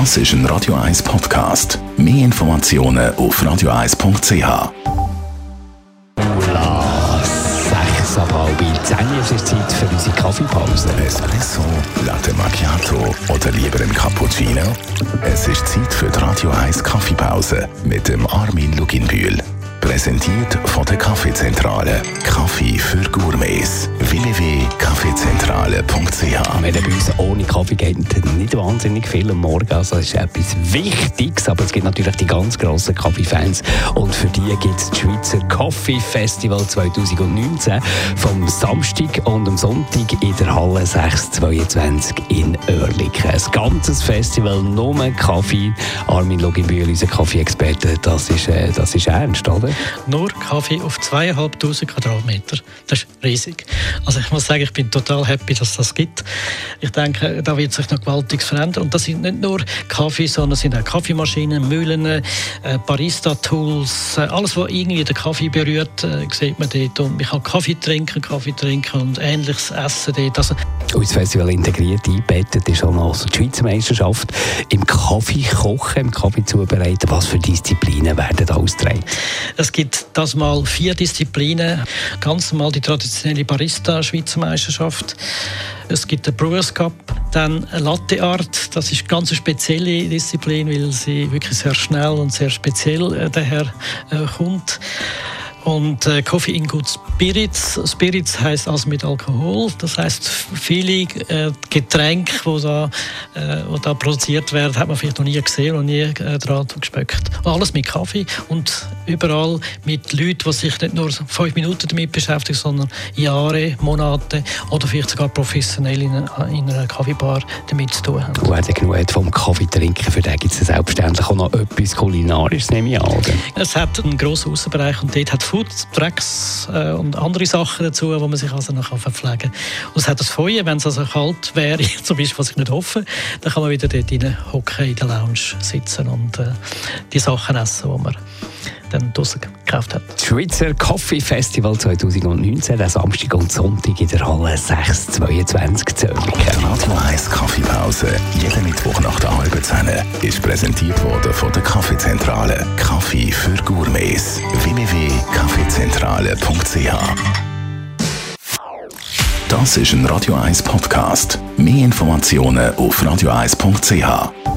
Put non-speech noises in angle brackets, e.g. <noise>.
Das ist ein Radio 1 Podcast. Mehr Informationen auf radio1.ch. Sechs ab halb zehn es ist Zeit für unsere Kaffeepause. Espresso, Latte Macchiato oder lieber ein Cappuccino? Es ist Zeit für die Radio 1 Kaffeepause mit dem Armin Luginbühl. Präsentiert von der Kaffeezentrale. Kaffee für Gourmets. www.kaffeezentrale.ch Wenn bei uns ohne Kaffee geht nicht wahnsinnig viel am Morgen. Also das ist etwas Wichtiges, aber es gibt natürlich die ganz grossen Kaffeefans. Und für die gibt es das Schweizer Coffee Festival 2019 vom Samstag und am Sonntag in der Halle 622 in Oerlikon. Ein ganzes Festival, nur Kaffee. Armin Loginbühl, unser Kaffee-Experte, das ist, äh, das ist ernst, oder? nur Kaffee auf zweieinhalbtausend Quadratmeter. Das ist riesig. Also ich muss sagen, ich bin total happy, dass das gibt. Ich denke, da wird sich noch gewaltig verändern. Und das sind nicht nur Kaffee, sondern es sind auch Kaffeemaschinen, Mühlen, äh, Barista-Tools, äh, alles, was irgendwie den Kaffee berührt, äh, sieht man dort. Und man kann Kaffee trinken, Kaffee trinken und ähnliches essen dort. Also, ins Festival integriert eingebettet ist auch noch die Schweizer Meisterschaft im Kaffee kochen, im Kaffee zubereiten. Was für Disziplinen werden da ausgetragen? Es gibt das mal vier Disziplinen. Ganz normal die traditionelle Barista-Schweizer Meisterschaft. Es gibt den Brewers Cup, dann Latte Art. Das ist eine ganz spezielle Disziplin, weil sie wirklich sehr schnell und sehr speziell äh, daher äh, kommt. Und äh, Coffee in Good Spirits. Spirits heißt also mit Alkohol. Das heißt, viele äh, Getränke, die da, äh, da produziert werden, hat man vielleicht noch nie gesehen und nie äh, dran gespöckt. Alles mit Kaffee und überall mit Leuten, die sich nicht nur fünf Minuten damit beschäftigen, sondern Jahre, Monate oder vielleicht sogar professionell in, einer, in einer Kaffeebar damit zu tun haben. Wer genug hat vom Kaffee trinken, für den gibt es selbstverständlich auch noch etwas Kulinarisches, nehme ich an. Es hat einen grossen Außenbereich und dort hat Food Tracks äh, und andere Sachen dazu, wo man sich also noch verpflegen kann. Und es hat das Feuer, wenn es also kalt wäre, <laughs> zum Beispiel, was ich nicht hoffe, dann kann man wieder dort rein hocken, in der Lounge sitzen und äh, die Sachen essen, die man dann draussen gekauft hat. Das Schweizer Coffee Festival 2019, der Samstag und Sonntag in der Halle 622 Zürich. Radio 1 Kaffeepause, jeden Mittwoch nach der halben Zehn, ist präsentiert worden von der Kaffeezentrale. Kaffee für Gourmets. www.kaffeezentrale.ch Das ist ein Radio 1 Podcast. Mehr Informationen auf radio1.ch.